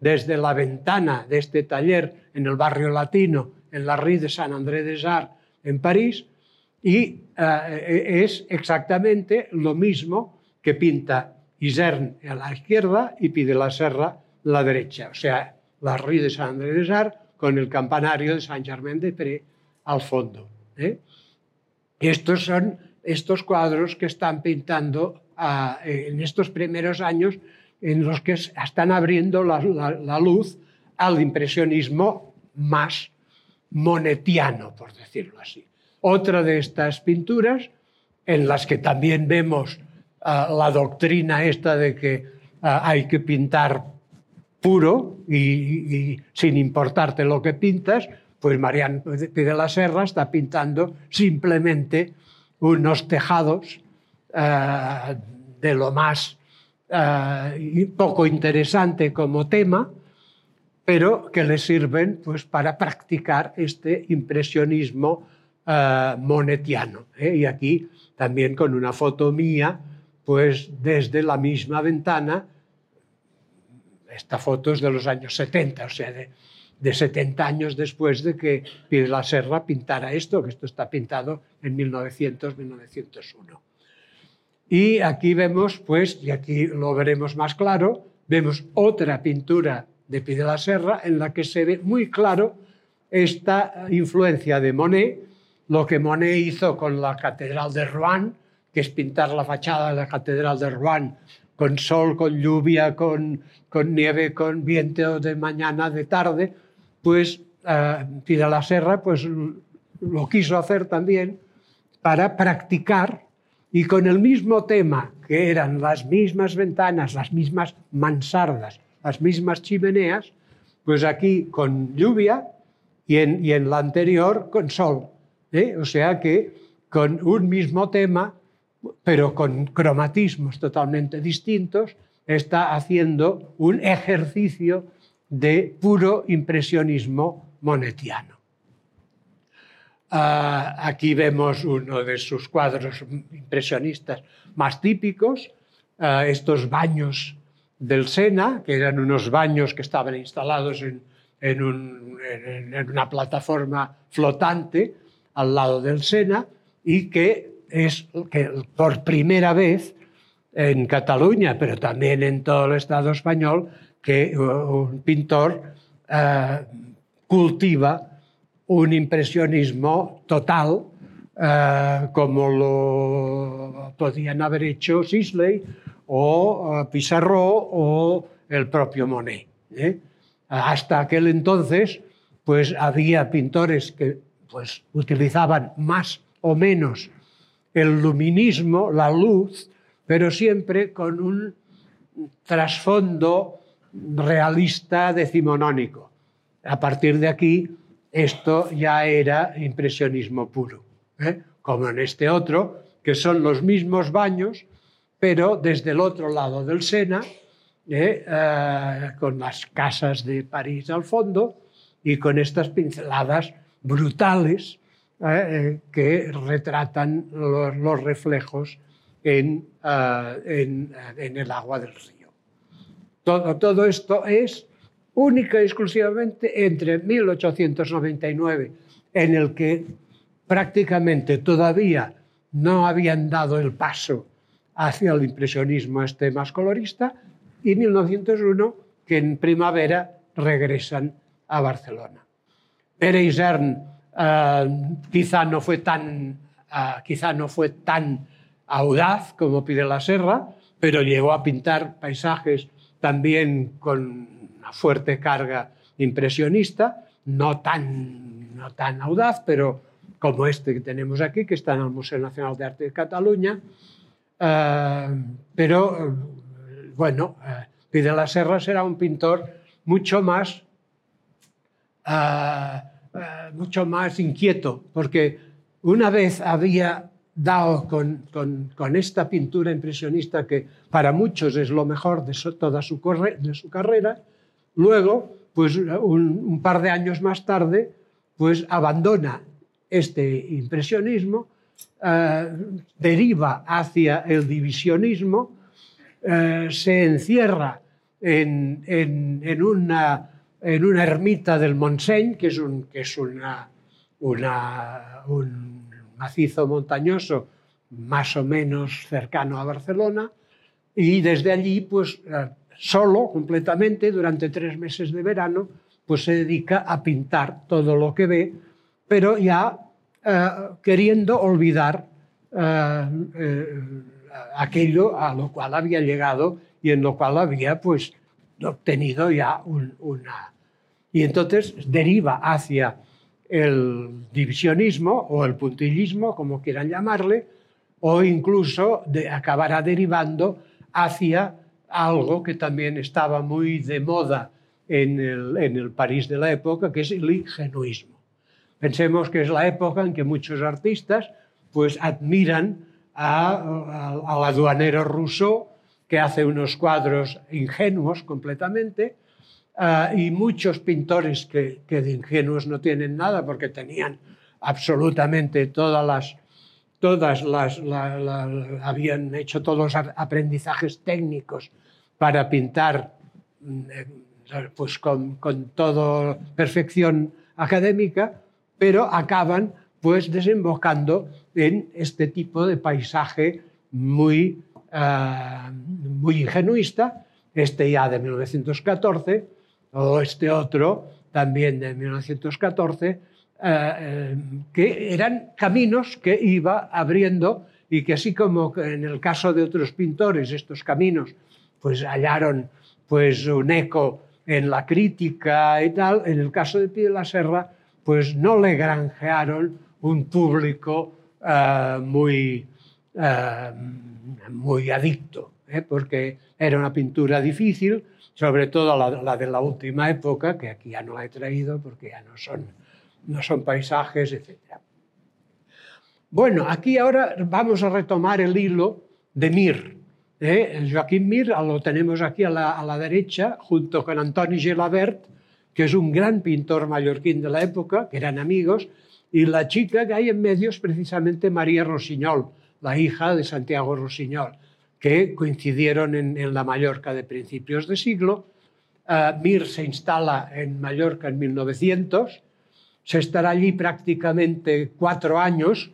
desde la ventana de este taller en el barrio latino, en la Rue de Saint André des Arts, en París, y uh, es exactamente lo mismo que pinta Isern a la izquierda y pide la Serra a la derecha, o sea, la Rue de San Andrés de con el campanario de San Germain de Pré al fondo. ¿eh? Estos son estos cuadros que están pintando en estos primeros años en los que están abriendo la luz al impresionismo más monetiano, por decirlo así. Otra de estas pinturas, en las que también vemos uh, la doctrina esta de que uh, hay que pintar puro y, sin importarte lo que pintas, pues Mariano de la Serra está pintando simplemente unos tejados uh, de lo más poco interesante como tema, pero que le sirven pues, para practicar este impresionismo monetiano. ¿eh? Y aquí también con una foto mía pues desde la misma ventana, esta foto es de los años 70, o sea, de, de 70 años después de que Pide la Serra pintara esto, que esto está pintado en 1900-1901. Y aquí vemos, pues, y aquí lo veremos más claro, vemos otra pintura de Pide la Serra en la que se ve muy claro esta influencia de Monet, lo que Monet hizo con la Catedral de Rouen, que es pintar la fachada de la Catedral de Rouen con sol, con lluvia, con, nieve, con viento de mañana, de tarde, pues Pida la Serra pues, lo quiso hacer también para practicar y con el mismo tema, que eran las mismas ventanas, las mismas mansardas, las mismas chimeneas, pues aquí con lluvia y en la anterior con sol. ¿Eh? O sea que con un mismo tema pero con cromatismos totalmente distintos, está haciendo un ejercicio de puro impresionismo monetiano. Uh, aquí vemos uno de sus cuadros impresionistas más típicos, uh, estos baños del Sena, que eran unos baños que estaban instalados en una plataforma flotante al lado del Sena y que es que por primera vez en Cataluña, pero también en todo el Estado español, que un pintor uh, cultiva un impresionismo total, uh, como lo podían haber hecho Sisley o uh, Pissarro o el propio Monet. ¿eh? Hasta aquel entonces, pues había pintores que pues, utilizaban más o menos el luminismo, la luz, pero siempre con un trasfondo realista decimonónico. A partir de aquí, esto ya era impresionismo puro. ¿eh? como en este otro, que son los mismos baños, pero desde el otro lado del Sena, ¿eh? Eh, con las casas de París al fondo y con estas pinceladas brutales que retratan los, reflejos en, en, en, el agua del río. Todo, todo esto es única y exclusivamente entre 1899, en el que prácticamente todavía no habían dado el paso hacia el impresionismo este más colorista, y 1901, que en primavera regresan a Barcelona. Pere Isern eh, quizá, no fue tan, eh, quizá no fue tan audaz como pide la Serra, pero llegó a pintar paisajes también con fuerte carga impresionista, no tan, no tan audaz, pero como este que tenemos aquí, que está en el Museo Nacional de Arte de Cataluña. Uh, pero, bueno, Pide la Serra será un pintor mucho más, mucho más inquieto, porque una vez había dado con, con, esta pintura impresionista que para muchos es lo mejor de toda su, de su carrera, Luego, pues un, par de años más tarde, pues abandona este impresionismo, eh, deriva hacia el divisionismo, se encierra en, una, en, una, ermita del Montseny, que es, un, que es una, un macizo montañoso más o menos cercano a Barcelona, y desde allí pues eh, solo, completamente, durante tres meses de verano, pues se dedica a pintar todo lo que ve, pero ya eh, queriendo olvidar eh, aquello a lo cual había llegado y en lo cual había pues obtenido ya una... Y entonces deriva hacia el divisionismo o el puntillismo, como quieran llamarle, o incluso de, acabará derivando hacia algo que también estaba muy de moda en el, en el París de la época, que es el ingenuismo. Pensemos que es la época en que muchos artistas pues admiran al aduanero Rousseau, que hace unos cuadros ingenuos completamente, uh, y muchos pintores que, que, de ingenuos no tienen nada porque tenían absolutamente todas las todas las, la, habían hecho todos los aprendizajes técnicos para pintar mm, pues con, con toda perfección académica, pero acaban pues desembocando en este tipo de paisaje muy, uh, muy ingenuista, este ya de 1914, o este otro también de 1914, eh, eh, que eran caminos que iba abriendo y que así como en el caso de otros pintores estos caminos pues hallaron pues un eco en la crítica y tal, en el caso de Pío de la Serra pues no le granjearon un público uh, muy, uh, muy adicto, ¿eh? porque era una pintura difícil, sobre todo la, de la última época, que aquí ya no la he traído porque ya no son no son paisajes, etc. Bueno, aquí ahora vamos a retomar el hilo de Mir. ¿eh? Joaquín Mir lo tenemos aquí a la, a la, derecha, junto con Antoni Gelabert, que es un gran pintor mallorquín de la época, que eran amigos, y la chica que hay en medio es precisamente María Rosiñol, la hija de Santiago Rosiñol, que coincidieron en, la Mallorca de principios de siglo. Uh, Mir se instala en Mallorca en 1900 se estará allí prácticamente cuatro años,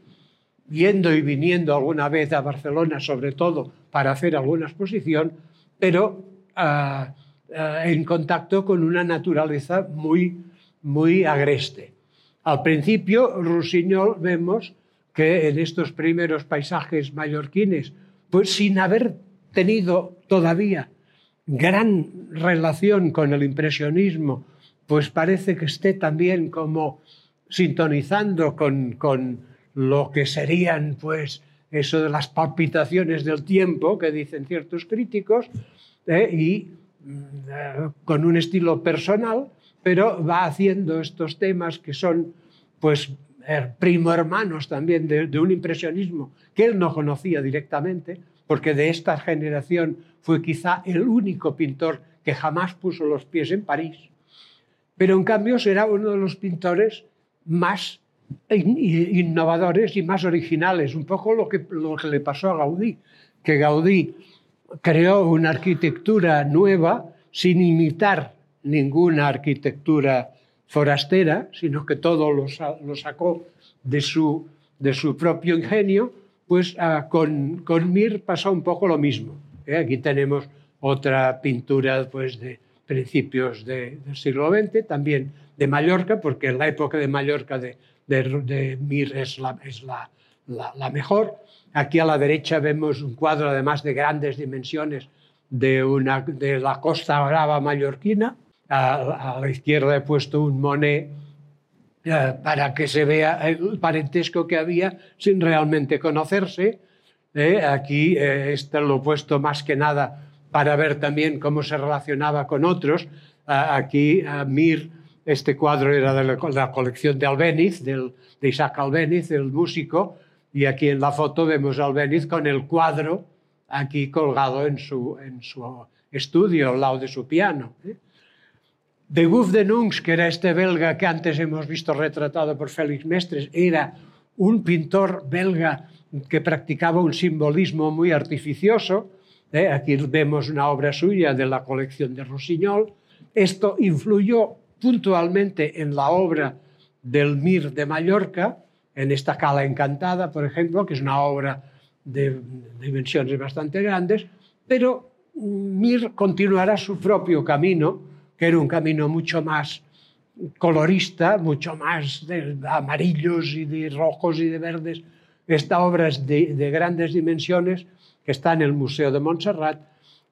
yendo y viniendo alguna vez a Barcelona, sobre todo para hacer alguna exposición, pero uh, uh, en contacto con una naturaleza muy, muy agreste. Al principio, Rusiñol vemos que en estos primeros paisajes mallorquines, pues sin haber tenido todavía gran relación con el impresionismo pues parece que esté también como sintonizando con, con lo que serían pues eso de las palpitaciones del tiempo que dicen ciertos críticos eh, y eh, con un estilo personal, pero va haciendo estos temas que son pues primo hermanos también de, un impresionismo que él no conocía directamente, porque de esta generación fue quizá el único pintor que jamás puso los pies en París. Pero en cambio será uno de los pintores más innovadores y más originales, un poco lo que, lo que le pasó a Gaudí, que Gaudí creó una arquitectura nueva sin imitar ninguna arquitectura forastera, sino que todo lo, sacó de su, de su, propio ingenio, pues uh, con, con, Mir pasó un poco lo mismo. ¿eh? Aquí tenemos otra pintura pues, de principios de, del siglo XX, también de Mallorca, porque la época de Mallorca de, de, de Mir es, la, es la, la, mejor. Aquí a la derecha vemos un cuadro además de grandes dimensiones de, una, de la costa brava mallorquina. A, la izquierda he puesto un Monet eh, para que se vea el parentesco que había sin realmente conocerse. Eh, aquí eh, este lo he puesto más que nada para ver también cómo se relacionaba con otros. aquí Mir, este cuadro era de la, colección de Albéniz, del, de Isaac Albéniz, el músico, y aquí en la foto vemos a Albéniz con el cuadro aquí colgado en su, en su estudio, al lado de su piano. ¿eh? De Gouff de Nunx, que era este belga que antes hemos visto retratado por Félix Mestres, era un pintor belga que practicaba un simbolismo muy artificioso, ¿eh? Aquí vemos una obra suya de la colección de Rossignol. Esto influyó puntualmente en la obra del Mir de Mallorca, en esta Cala Encantada, por ejemplo, que es una obra de dimensiones bastante grandes, pero Mir continuará su propio camino, que era un camino mucho más colorista, mucho más de amarillos y de rojos y de verdes. Esta obra es de, de grandes dimensiones, que está en el Museo de Montserrat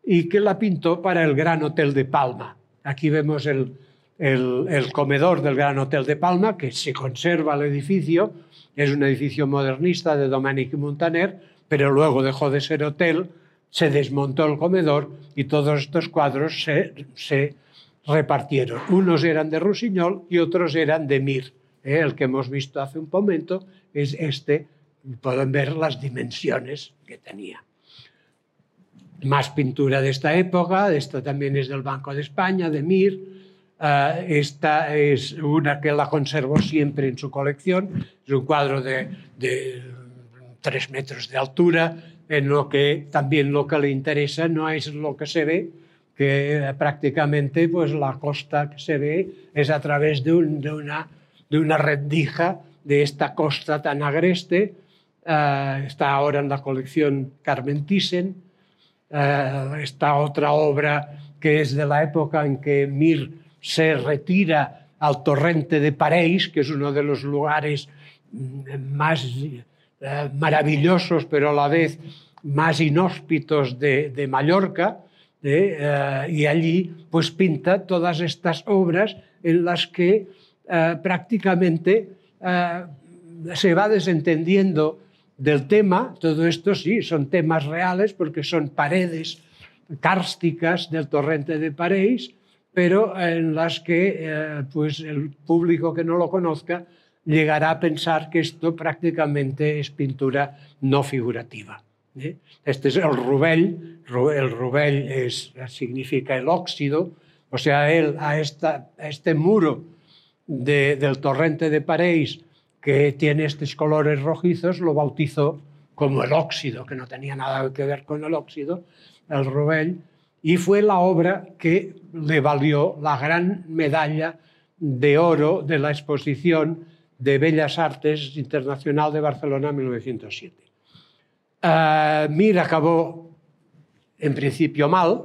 y que la pintó para el Gran Hotel de Palma. Aquí vemos el, el, el, comedor del Gran Hotel de Palma, que se conserva el edificio, es un edificio modernista de y Montaner, pero luego dejó de ser hotel, se desmontó el comedor y todos estos cuadros se, se repartieron. Unos eran de Rusiñol y otros eran de Mir. ¿eh? El que hemos visto hace un momento es este, pueden ver las dimensiones que tenía más pintura de esta época, esta también es del Banco de España, de Mir, Uh, esta es una que la conservo siempre en su colección, es un cuadro de tres metros de altura, en lo que también lo que le interesa no es lo que se ve, que prácticamente pues la costa que se ve es a través de, un, de, una, de una rendija de esta costa tan agreste, uh, está ahora en la colección Carmen Thyssen, uh, esta otra obra que es de la época en que Mir se retira al torrente de Pareis, que es uno de los lugares mm, más maravillosos, pero a la vez más inhóspitos de Mallorca, ¿eh? y allí pues pinta todas estas obras en las que uh, prácticamente se va desentendiendo del tema, todo esto sí, son temas reales porque son paredes kársticas del torrente de Pareis, pero en las que eh, pues el público que no lo conozca llegará a pensar que esto prácticamente es pintura no figurativa. ¿Eh? Este es el rubell, el rubell es, significa el óxido, o sea, él a, este muro de, del torrente de Pareis que tiene estos colores rojizos, lo bautizó como el óxido, que no tenía nada que ver con el óxido, el Robell, y fue la obra que le valió la gran medalla de oro de la exposición de Bellas Artes Internacional de Barcelona en 1907. Uh, Mir acabó en principio mal,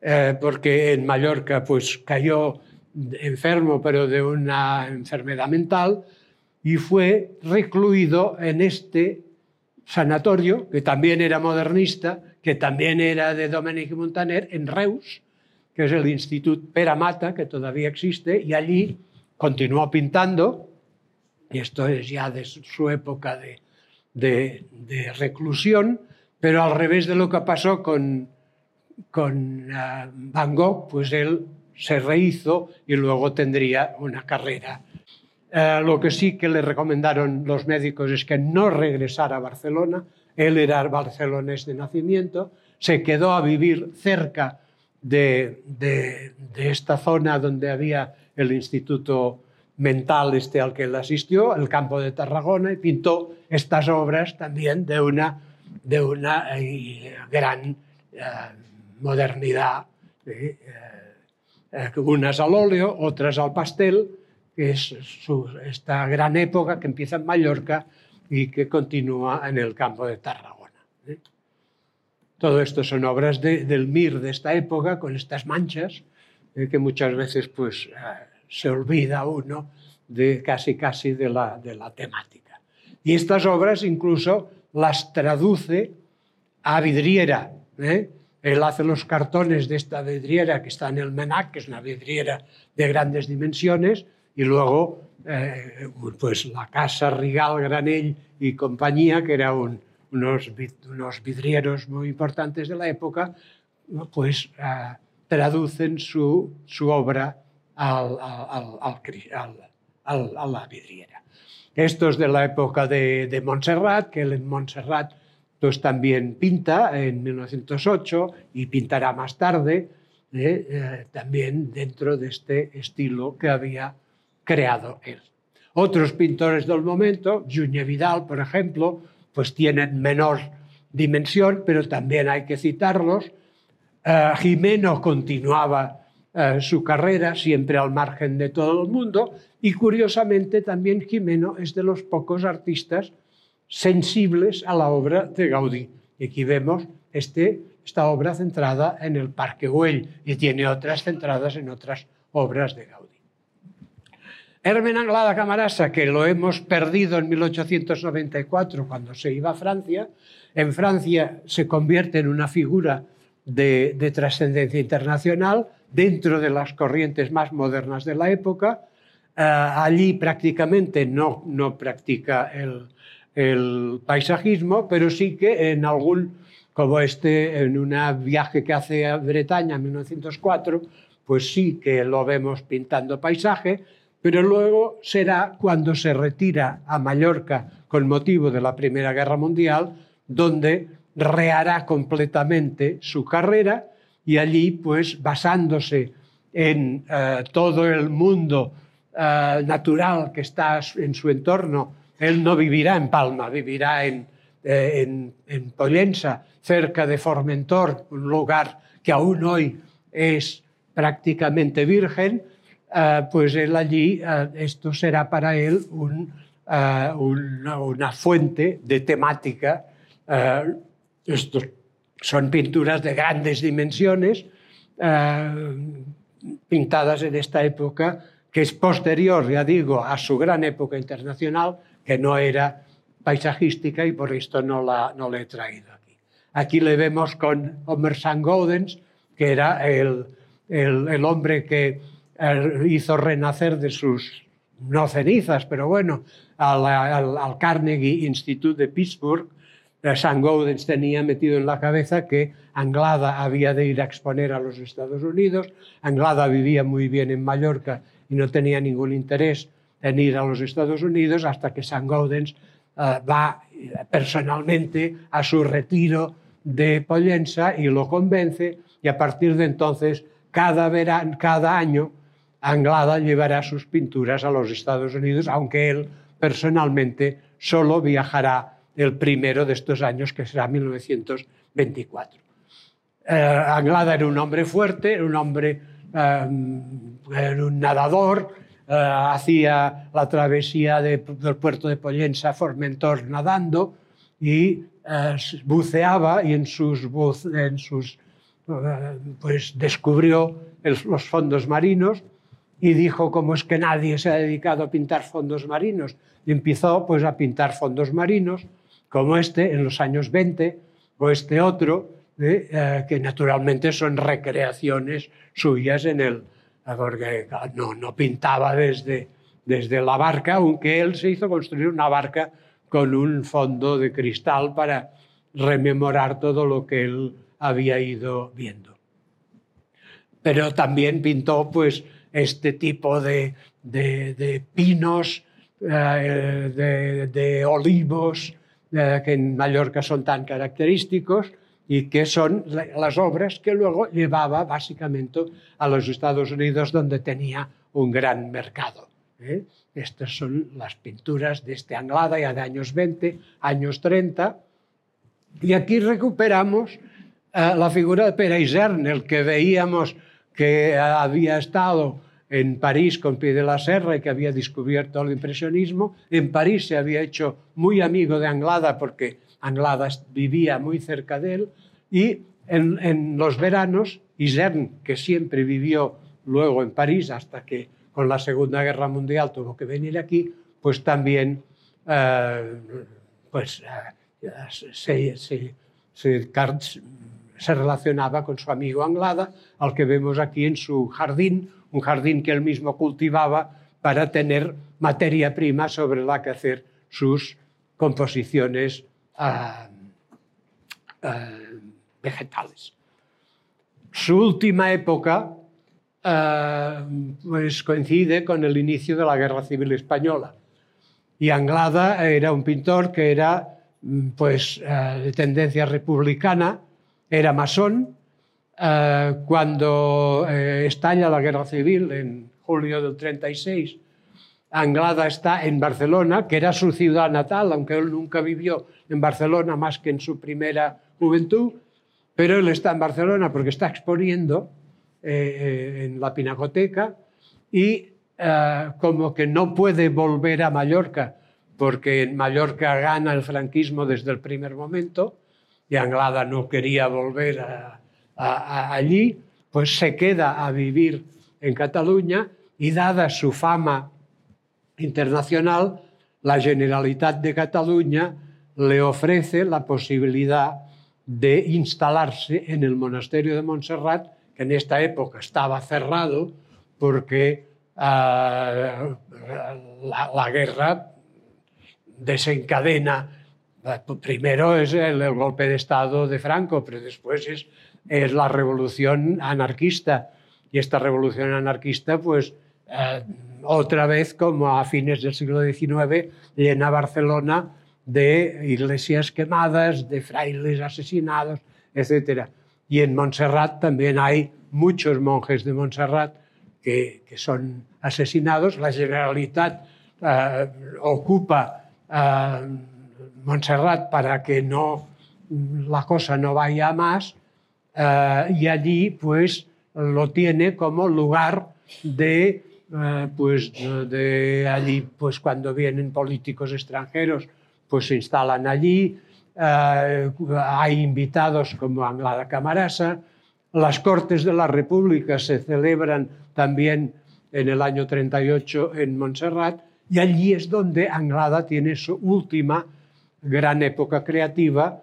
eh, porque en Mallorca pues cayó enfermo, pero de una enfermedad mental, y fue recluido en este sanatorio, que también era modernista, que también era de Domènech Montaner, en Reus, que es el Instituto Pere Mata, que todavía existe, y allí continuó pintando, y esto es ya de su época de, de, reclusión, pero al revés de lo que pasó con, con uh, Van Gogh, pues él se rehizo y luego tendría una carrera Eh, lo que sí que le recomendaron los médicos es que no regresara a Barcelona. Él era barcelonés de nacimiento, se quedó a vivir cerca de, de esta zona donde había el Instituto Mental este al que él asistió, el campo de Tarragona, y pintó estas obras también de una, de una eh, gran eh, modernidad, eh, unas al óleo, otras al pastel, que es esta gran época que empieza en Mallorca y que continúa en el campo de Tarragona. Todo esto son obras de, del Mir de esta época, con estas manchas, que muchas veces pues, se olvida uno de casi casi de la, de la temática. Y estas obras incluso las traduce a vidriera. ¿eh? Él hace los cartones de esta vidriera que está en el Menac, que es una vidriera de grandes dimensiones, y luego eh, pues la casa Rigal, Granell y compañía, que eran un, unos, unos, vidrieros muy importantes de la época, pues eh, traducen su, su obra al, a la vidriera. Esto es de la época de, de Montserrat, que en Montserrat pues también pinta en 1908 y pintará más tarde, eh, eh, también dentro de este estilo que había creado él. Otros pintores del momento, Junya Vidal, por ejemplo, pues tienen menor dimensión, pero también hay que citarlos. Uh, Jimeno continuaba uh, su carrera siempre al margen de todo el mundo y curiosamente también Jimeno es de los pocos artistas sensibles a la obra de Gaudí. Y aquí vemos este, esta obra centrada en el Parque Güell y tiene otras centradas en otras obras de Gaudí. Hermen Anglada Camarasa, que lo hemos perdido en 1894 cuando se iba a Francia, en Francia se convierte en una figura de trascendencia internacional dentro de las corrientes más modernas de la época. Uh, allí prácticamente no, no practica el, el, paisajismo, pero sí que en algún, como este, en un viaje que hace a Bretaña en 1904, pues sí que lo vemos pintando paisaje, pero luego será cuando se retira a Mallorca con motivo de la Primera Guerra Mundial, donde rehará completamente su carrera y allí, pues basándose en uh, todo el mundo uh, natural que está en su entorno, él no vivirá en Palma, vivirá en, eh, en, en Pollensa, cerca de Formentor, un lugar que aún hoy es prácticamente virgen, Uh, pues él allí, uh, esto será para él un, uh, una, una, fuente de temática. estos son pinturas de grandes dimensiones, pintadas en esta época, que es posterior, ya digo, a su gran época internacional, que no era paisajística y por esto no la, no la he traído aquí. Aquí le vemos con Omer Gaudens, que era el, el, el hombre que hizo renacer de sus, no cenizas, pero bueno, al, al, al Carnegie Institute de Pittsburgh, San Gaudens tenía metido en la cabeza que Anglada había de ir a exponer a los Estados Unidos. Anglada vivía muy bien en Mallorca y no tenía ningún interés en ir a los Estados Unidos hasta que San Gaudens uh, va personalmente a su retiro de Pollensa y lo convence y a partir de entonces cada, verano, cada año Anglada llevará sus pinturas a los Estados Unidos, aunque él personalmente solo viajará el primero de estos años, que será 1924. Eh, Anglada era un hombre fuerte, era un hombre, eh, era un nadador, eh, hacía la travesía de, del puerto de Pollensa Formentor nadando y eh, buceaba y en sus, en sus eh, pues descubrió el, los fondos marinos y dijo cómo es que nadie se ha dedicado a pintar fondos marinos. Y empezó pues a pintar fondos marinos como este en los años 20 o este otro, ¿eh? Eh, que naturalmente son recreaciones suyas en el... porque no, no pintaba desde, desde la barca, aunque él se hizo construir una barca con un fondo de cristal para rememorar todo lo que él había ido viendo. Pero también pintó pues este tipo de, de, pinos, eh, de, olivos, eh, que en Mallorca son tan característicos y que son las obras que luego llevaba básicamente a los Estados Unidos donde tenía un gran mercado. ¿eh? Estas son las pinturas de este Anglada ya de años 20, años 30. Y aquí recuperamos la figura de Pere Isern, el que veíamos que había estado en París con Pie de la Serra que había descubierto el impresionismo. En París se había hecho muy amigo de Anglada porque Anglada vivía muy cerca de él y en, los veranos Isern, que siempre vivió luego en París hasta que con la Segunda Guerra Mundial tuvo que venir aquí, pues también eh, pues, eh, se, se, se, se relacionaba con su amigo Anglada, al que vemos aquí en su jardín, un jardín que él mismo cultivaba para tener materia prima sobre la que hacer sus composiciones uh, uh, vegetales. Su última época uh, pues coincide con el inicio de la Guerra Civil Española. Y Anglada era un pintor que era pues, de tendencia republicana, era masón, eh, cuando eh, estalla la guerra civil en julio del 36, Anglada está en Barcelona, que era su ciudad natal, aunque él nunca vivió en Barcelona más que en su primera juventud, pero él está en Barcelona porque está exponiendo eh, en la Pinacoteca y como que no puede volver a Mallorca porque en Mallorca gana el franquismo desde el primer momento y Anglada no quería volver a, allí, pues se queda a vivir en Cataluña y dada su fama internacional, la Generalitat de Cataluña le ofrece la posibilidad de instalarse en el monasterio de Montserrat, que en esta época estaba cerrado porque uh, la, guerra desencadena. Primero es el golpe de Estado de Franco, pero después es es la revolución anarquista. Y esta revolución anarquista, pues, eh, otra vez, como a fines del siglo XIX, llena Barcelona de iglesias quemadas, de frailes asesinados, etc. Y en Montserrat también hay muchos monjes de Montserrat que, que son asesinados. La Generalitat eh, ocupa eh, Montserrat para que no, la cosa no vaya más eh, y allí pues lo tiene como lugar de, eh, pues, de allí pues cuando vienen políticos extranjeros pues se instalan allí, eh, hay invitados como Anglada Camarasa, las Cortes de la República se celebran también en el año 38 en Montserrat y allí es donde Anglada tiene su última gran época creativa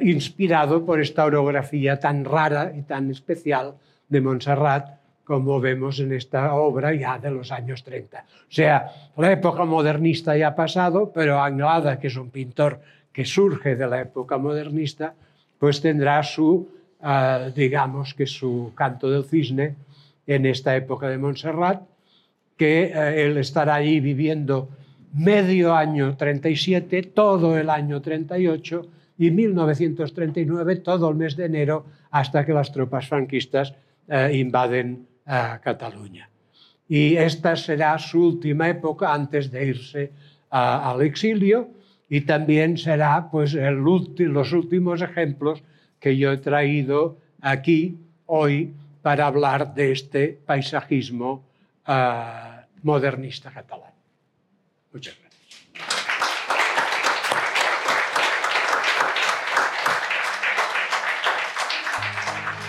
inspirado por esta orografía tan rara y tan especial de Montserrat como vemos en esta obra ya de los años 30. O sea, la época modernista ya ha pasado, pero Anglada, que es un pintor que surge de la época modernista, pues tendrá su, uh, digamos que su canto del cisne en esta época de Montserrat, que uh, él estará ahí viviendo medio año 37, todo el año 38, y 1939 todo el mes de enero hasta que las tropas franquistas eh, invaden eh, Cataluña. Y esta será su última época antes de irse al exilio y también será pues, los últimos ejemplos que yo he traído aquí hoy para hablar de este paisajismo eh, modernista catalán. Muchas gracias.